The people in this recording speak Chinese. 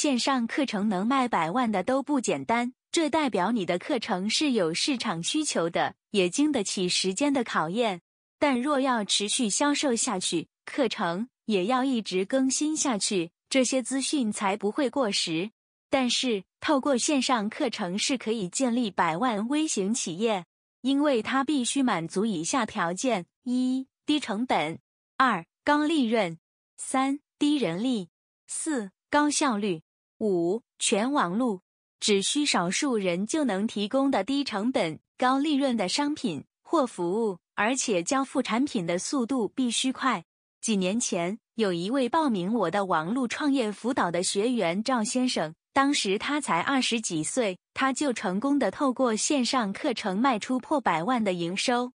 线上课程能卖百万的都不简单，这代表你的课程是有市场需求的，也经得起时间的考验。但若要持续销售下去，课程也要一直更新下去，这些资讯才不会过时。但是，透过线上课程是可以建立百万微型企业，因为它必须满足以下条件：一、低成本；二、高利润；三、低人力；四、高效率；五、全网路。只需少数人就能提供的低成本、高利润的商品或服务，而且交付产品的速度必须快。几年前，有一位报名我的网络创业辅导的学员赵先生。当时他才二十几岁，他就成功的透过线上课程卖出破百万的营收。